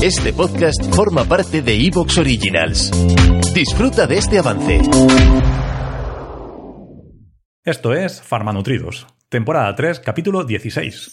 Este podcast forma parte de Evox Originals. Disfruta de este avance. Esto es Farmanutridos, temporada 3, capítulo 16.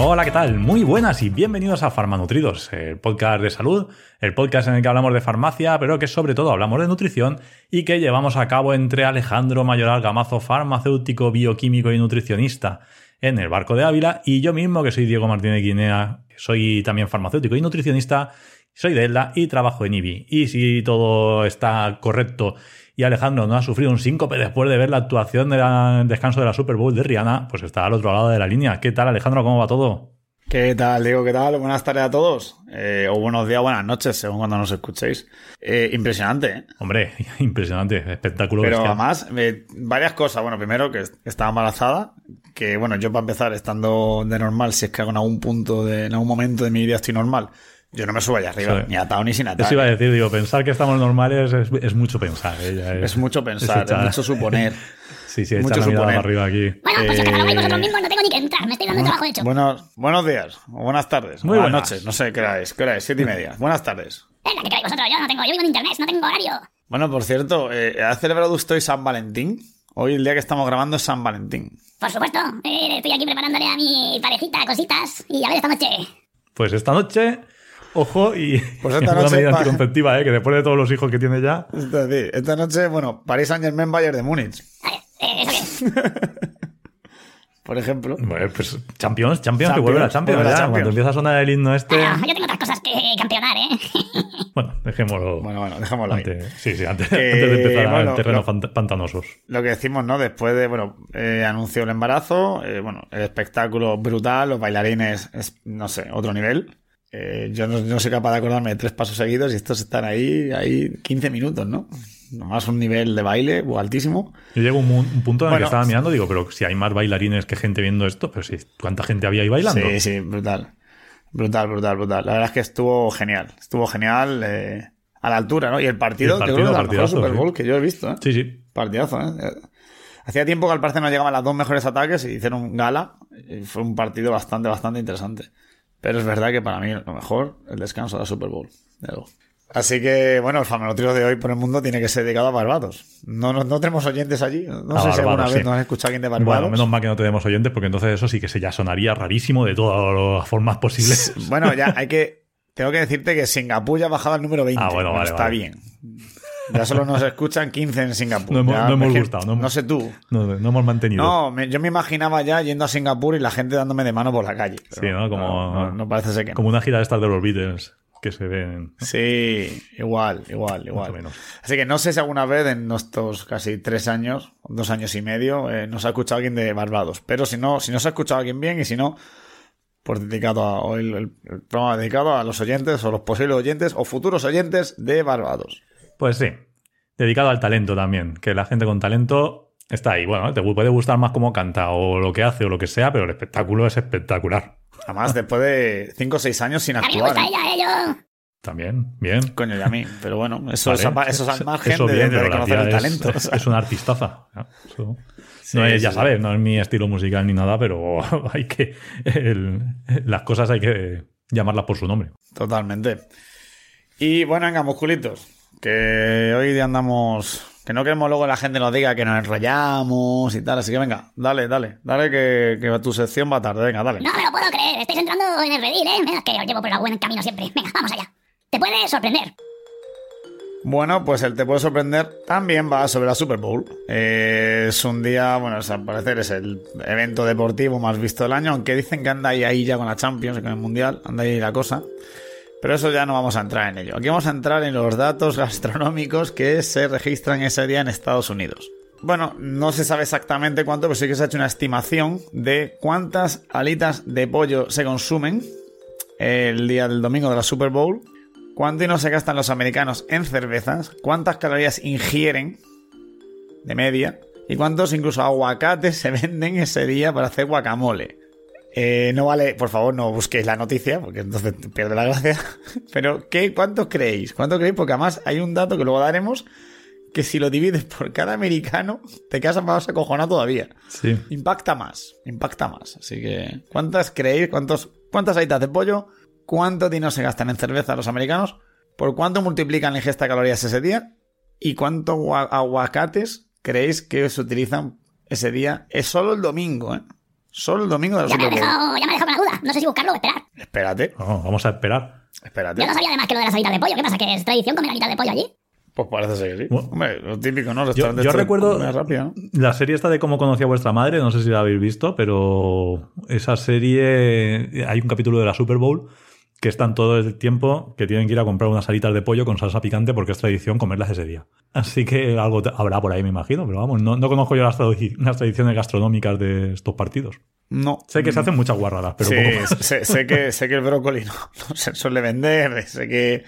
Hola, ¿qué tal? Muy buenas y bienvenidos a Farmanutridos, el podcast de salud, el podcast en el que hablamos de farmacia, pero que sobre todo hablamos de nutrición y que llevamos a cabo entre Alejandro Mayoral Gamazo, farmacéutico, bioquímico y nutricionista en el barco de Ávila, y yo mismo, que soy Diego Martínez Guinea, soy también farmacéutico y nutricionista, soy de Elda y trabajo en IBI. Y si todo está correcto y Alejandro no ha sufrido un síncope después de ver la actuación del descanso de la Super Bowl de Rihanna, pues está al otro lado de la línea. ¿Qué tal, Alejandro? ¿Cómo va todo? ¿Qué tal, Diego? ¿Qué tal? Buenas tardes a todos. Eh, o buenos días, buenas noches, según cuando nos escuchéis. Eh, impresionante, ¿eh? Hombre, impresionante, espectáculo. Pero además, eh, varias cosas. Bueno, primero que estaba embarazada, que bueno, yo para empezar, estando de normal, si es que en algún punto, de, en algún momento de mi vida estoy normal, yo no me subo allá arriba, ni atado ni sin atar. Eso iba a decir, digo, pensar que estamos normales es, es mucho pensar. ¿eh? Es, es, mucho pensar, es, mucho suponer. Sí, sí, mucho suponer. arriba aquí. Bueno, pues eh... vosotros mismos, no tengo ni que entrar, me estoy dando el trabajo hecho. Buenos, buenos días, o buenas tardes, Muy buenas, buenas noches, no sé qué hora es, qué hora es, siete y media. Buenas tardes. Venga, ¿qué queréis vosotros? Yo no tengo, yo vivo en internet, no tengo horario. Bueno, por cierto, eh, ¿ha celebrado usted hoy San Valentín? Hoy el día que estamos grabando es San Valentín. Por supuesto, eh, estoy aquí preparándole a mi parejita cositas y a ver esta noche. Pues esta noche Ojo, y pues esta una noche, medida anticonceptiva, ¿eh? que después de todos los hijos que tiene ya. Esta, esta noche, bueno, París Saint Germain Bayern de Múnich. Por ejemplo. Bueno, pues Champions, Champions, que vuelve la Champions, ya, Champions. Cuando empieza a sonar el himno este. Bueno, yo tengo otras cosas que campeonar, ¿eh? bueno, dejémoslo. Bueno, bueno, dejémoslo ahí. Antes, sí, sí, antes, eh, antes de empezar bueno, el terreno lo, pantanosos. Lo que decimos, ¿no? Después de, bueno, eh, anunció el embarazo, eh, bueno, el espectáculo brutal, los bailarines, es, no sé, otro nivel. Eh, yo no, no, soy capaz de acordarme de tres pasos seguidos y estos están ahí, ahí 15 minutos, ¿no? Nomás un nivel de baile altísimo. Yo llego a un, un, punto en el bueno, que estaba mirando, digo, pero si hay más bailarines que gente viendo esto, pero si, ¿cuánta gente había ahí bailando? Sí, sí, brutal. Brutal, brutal, brutal. La verdad es que estuvo genial. Estuvo genial eh, a la altura, ¿no? Y el partido, el partido que Super Bowl sí. que yo he visto, ¿eh? Sí, sí. Partidazo, ¿eh? Hacía tiempo que al parecer no llegaban las dos mejores ataques y hicieron gala. Y fue un partido bastante, bastante interesante. Pero es verdad que para mí lo mejor el descanso de la Super Bowl. De luego. Así que, bueno, el farmanotrio de hoy por el mundo tiene que ser dedicado a Barbados. No, no, no tenemos oyentes allí. No, A sé si alguna Barbados, vez sí. nos han escuchado alguien de Barbados. Bueno, menos mal que no tenemos oyentes, porque entonces eso sí que se ya sonaría rarísimo de todas las formas posibles. Bueno, ya hay que. Tengo que decirte que Singapur ya ha bajado al número 20. Ah, bueno, vale, está vale. bien. Ya solo nos escuchan 15 en Singapur. No hemos, Ya no hemos gustado. No, sé tú. No, no hemos mantenido. No, me- yo me imaginaba ya yendo a Singapur y la gente dándome de mano por la calle. Sí, ¿no? Como- no, parece ser que. Como una gira de estas de los Beatles que se ven. Sí, igual, igual, igual. menos. Así que no sé si alguna vez en estos casi tres años, dos años y medio, eh, nos ha escuchado alguien de Barbados. Pero si no, si no se ha escuchado alguien bien y si no, pues dedicado a, o el, el- el programa dedicado a los oyentes o los posibles oyentes o futuros oyentes de Barbados. Pues sí. Dedicado al talento también. Que la gente con talento está ahí. Bueno, te puede gustar más cómo canta o lo que hace o lo que sea, pero el espectáculo es espectacular. Además, después de cinco o seis años sin actuar. ¿eh? También, bien. Coño, y a mí. Pero bueno, eso, Vale. es, eso es al margen Eso de, bien, de la reconocer el talento. Es, o sea. es una artistaza. ¿no? Eso- Sí, no es, ya sí, sabes, no es mi estilo musical ni nada, pero hay que. el- las cosas hay que llamarlas por su nombre. Totalmente. Y bueno, venga, musculitos. Que hoy día andamos. Que no queremos luego que la gente nos diga que nos enrollamos y tal. Así que venga, dale, dale. Dale que, que tu sección va tarde. Venga, dale. No me lo puedo creer, estáis entrando en el redil, ¿eh? Mira, que os llevo por el buen camino siempre. Venga, vamos allá. Te puede sorprender. Bueno, pues el te puede sorprender también va sobre la Super Bowl. Eh, es un día, bueno, o sea, al parecer es el evento deportivo más visto del año, aunque dicen que anda ahí, ahí ya con la Champions, con el Mundial, anda ahí la cosa. Pero eso ya no vamos a entrar en ello. Aquí vamos a entrar en los datos gastronómicos que se registran ese día en Estados Unidos. Bueno, no se sabe exactamente cuánto, pero sí que se ha hecho una estimación de cuántas alitas de pollo se consumen el día del domingo de la Super Bowl, cuánto dinero se gastan los americanos en cervezas, cuántas calorías ingieren de media y cuántos incluso aguacates se venden ese día para hacer guacamole. Eh, no vale, por favor, no busquéis la noticia, porque entonces pierde la gracia. Pero, ¿qué, ¿cuántos creéis? ¿Cuánto creéis? Porque además hay un dato que luego daremos que si lo divides por cada americano, te quedas más acojonado todavía. Sí. Impacta más, impacta más. Así que, ¿cuántas creéis? ¿Cuántos, ¿Cuántas alitas de pollo? ¿Cuánto dinero se gastan en cerveza los americanos? ¿Por cuánto multiplican la ingesta de calorías ese día? ¿Y cuántos agua- aguacates creéis que se utilizan ese día? Es solo el domingo, ¿eh? Solo el domingo de la Ya me ha Super Bowl. dejado, ya me ha dejado con la duda. No sé si buscarlo o esperar. Espérate, Vamos, vamos a esperar. espérate. Yo no sabía además que lo de las alitas de pollo. ¿Qué pasa? ¿Que es tradición comer alitas de pollo allí? Pues parece ser que sí. Bueno. Hombre, lo típico, ¿no? Yo, de recuerdo la serie esta de cómo conocía a vuestra madre, no sé si la habéis visto, pero esa serie, hay un capítulo de la Super Bowl que están todo el tiempo que tienen que ir a comprar unas alitas de pollo con salsa picante porque es tradición comerlas ese día. Así que algo habrá por ahí, me imagino, pero vamos, no, no conozco yo las, las tradiciones gastronómicas de estos partidos. No. Sé que se hacen muchas guarradas, pero sí, poco más. sé, sé que, sé que el brócoli no, no se suele vender, sé que,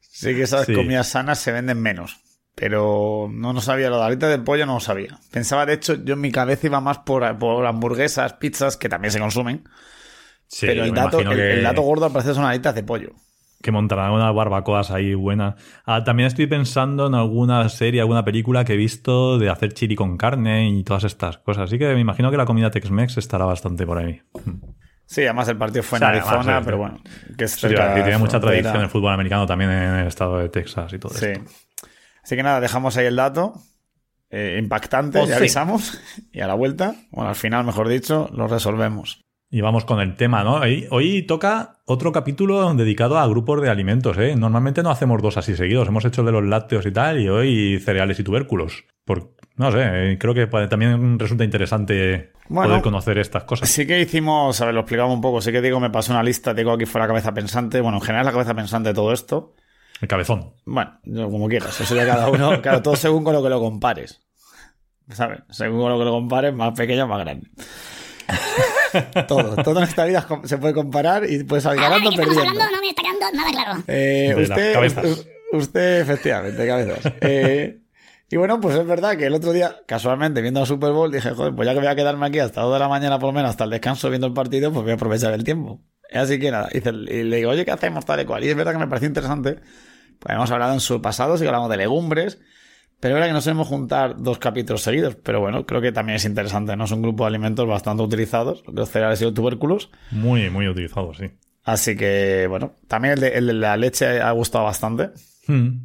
sé que esas Sí. comidas sanas se venden menos. Pero no, no sabía, lo de alita de pollo no lo sabía. Pensaba, de hecho, yo en mi cabeza iba más por, por hamburguesas, pizzas, que también se consumen. Sí, pero el dato, el, que- el dato gordo al parecer son alitas de pollo. que montarán unas barbacoas ahí buenas. Ah, también estoy pensando en alguna serie, alguna película que he visto de hacer chili con carne y todas estas cosas. Así que me imagino que la comida Tex-Mex estará bastante por ahí. Sí, además el partido fue en O sea, además, Arizona, pero bueno, que es Sí, tiene mucha tradición el fútbol americano también en el estado de Texas y todo Sí. esto. Así que nada, dejamos ahí el dato. eh, impactante, Oh, ya sí. avisamos. Y a la vuelta, bueno, al final, mejor dicho, lo resolvemos. Y vamos con el tema, ¿no? Hoy, hoy toca otro capítulo dedicado a grupos de alimentos, ¿eh? Normalmente no hacemos dos así seguidos. Hemos hecho de los lácteos y tal, y hoy cereales y tubérculos. Por, no sé, eh, creo que también resulta interesante Bueno. poder conocer estas cosas. Sí que hicimos, a ver, lo explicamos un poco. Sí que digo, me pasó una lista, digo aquí fue la cabeza pensante. Bueno, en general la cabeza pensante de todo esto. El cabezón. Bueno, como quieras, eso ya cada uno, claro, todo según con lo que lo compares. ¿Sabes? Según con lo que lo compares, más pequeño o más grande. todo, todo en esta vida se puede comparar y puedes salir ganando o ¿qué estamos perdiendo. hablando? No me está quedando nada claro. Eh, usted, cabezas. usted, usted, efectivamente, cabezas. Eh, y bueno, pues es verdad que el otro día, casualmente, viendo la Super Bowl, dije, joder, pues ya que voy a quedarme aquí hasta 2 de la mañana por lo menos, hasta el descanso viendo el partido, pues voy a aprovechar el tiempo. Así que nada, hice y le digo, oye, ¿qué hacemos tal y cual? Y es verdad que me pareció interesante, pues hemos hablado en su pasado, sí que hablamos de legumbres, pero es verdad que no solemos juntar dos capítulos seguidos, pero bueno, creo que también es interesante, ¿no? Es un grupo de alimentos bastante utilizados, los cereales y los tubérculos. Muy, muy utilizado, sí. Así que, bueno, también el de, el de la leche ha gustado bastante. Hmm.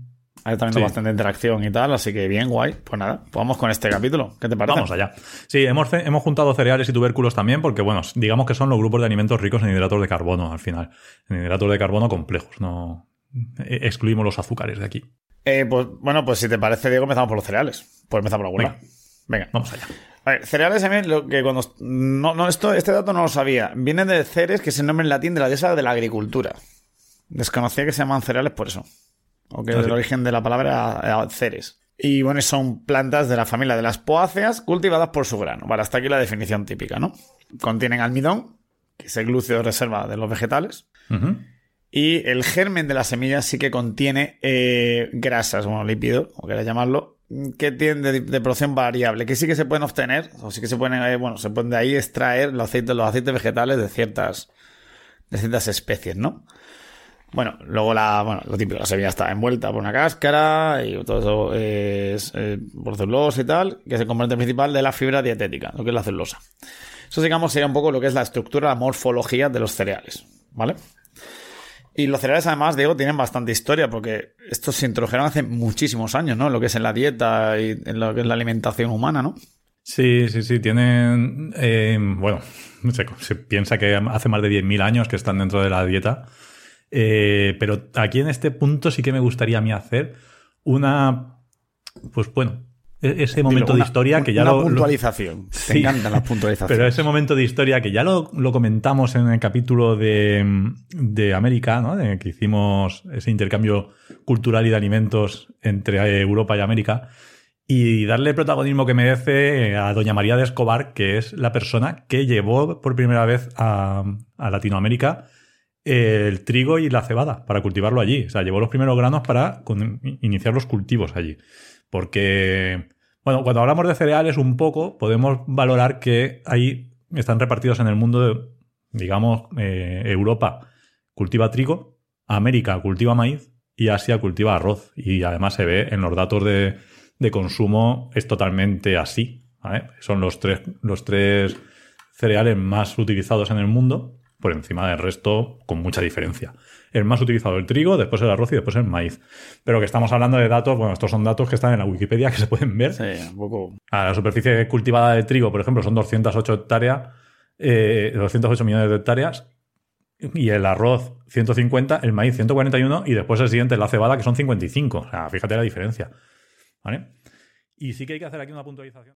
Hay también Sí. bastante interacción y tal, así que bien, guay. Pues nada, pues vamos con este capítulo. ¿Qué te parece? Vamos allá. Sí, hemos, hemos juntado cereales y tubérculos también porque, bueno, digamos que son los grupos de alimentos ricos en hidratos de carbono al final. En hidratos de carbono complejos, no eh, excluimos los azúcares de aquí. Eh, pues bueno, pues si te parece, Diego, empezamos por los cereales. Pues empezamos por alguna. Venga. Vamos allá. A ver, cereales también, lo que cuando. No, no, esto, este dato no lo sabía. Viene de ceres, que es el nombre en latín de la diosa de la agricultura. Desconocía que se llaman cereales por eso. O que Ah, el sí. origen de la palabra ceres. Y bueno, son plantas de la familia de las poáceas cultivadas por su grano. Vale, hasta aquí la definición típica, ¿no? Contienen almidón, que es el glúcido de reserva de los vegetales. Y el germen de la semilla sí que contiene eh, grasas, bueno, lípidos, o queráis llamarlo, que tienen de, de producción variable, que sí que se pueden obtener, o sí que se pueden, eh, bueno, se pueden de ahí extraer los aceites, los aceites vegetales de ciertas, de ciertas especies, ¿no? Bueno, luego la, bueno, lo típico, la semilla está envuelta por una cáscara y todo eso es eh, por celulosa y tal, que es el componente principal de la fibra dietética, lo que es la celulosa. Eso, digamos, sería un poco lo que es la estructura, la morfología de los cereales, ¿vale? Y los cereales, además, Diego, tienen bastante historia porque estos se introdujeron hace muchísimos años, ¿no? Lo que es en la dieta y en lo que es la alimentación humana, ¿no? Sí, sí, sí, tienen, eh, bueno, se, se piensa que hace más de 10.000 años que están dentro de la dieta, Eh, pero aquí en este punto sí que me gustaría a mí hacer una, pues bueno, ese momento Dilo, de una- historia que ya una lo... lo- puntualización. Te Sí. encantan las puntualizaciones. Pero ese momento de historia que ya lo, lo comentamos en el capítulo de, de América, ¿no? De que hicimos ese intercambio cultural y de alimentos entre eh, Europa y América. Y darle el protagonismo que merece a Doña María de Escobar, que es la persona que llevó por primera vez a, a Latinoamérica el trigo y la cebada para cultivarlo allí. O sea, llevó los primeros granos para iniciar los cultivos allí. Porque, bueno, cuando hablamos de cereales un poco, podemos valorar que ahí están repartidos en el mundo de digamos, eh, Europa cultiva trigo, América cultiva maíz y Asia cultiva arroz. Y además se ve en los datos de, de consumo, es totalmente así. Son los tres, los tres cereales más utilizados en el mundo, por encima del resto, con mucha diferencia. El más utilizado el trigo, después el arroz y después el maíz. Pero que estamos hablando de datos, bueno, estos son datos que están en la Wikipedia que se pueden ver. Sí, un poco. A la superficie cultivada de trigo, por ejemplo, son 208 hectáreas, eh, 208 millones de hectáreas. Y el arroz 150, el maíz 141 y después el siguiente la cebada que son 55. O sea, fíjate la diferencia. ¿Vale? Y sí que hay que hacer aquí una puntualización.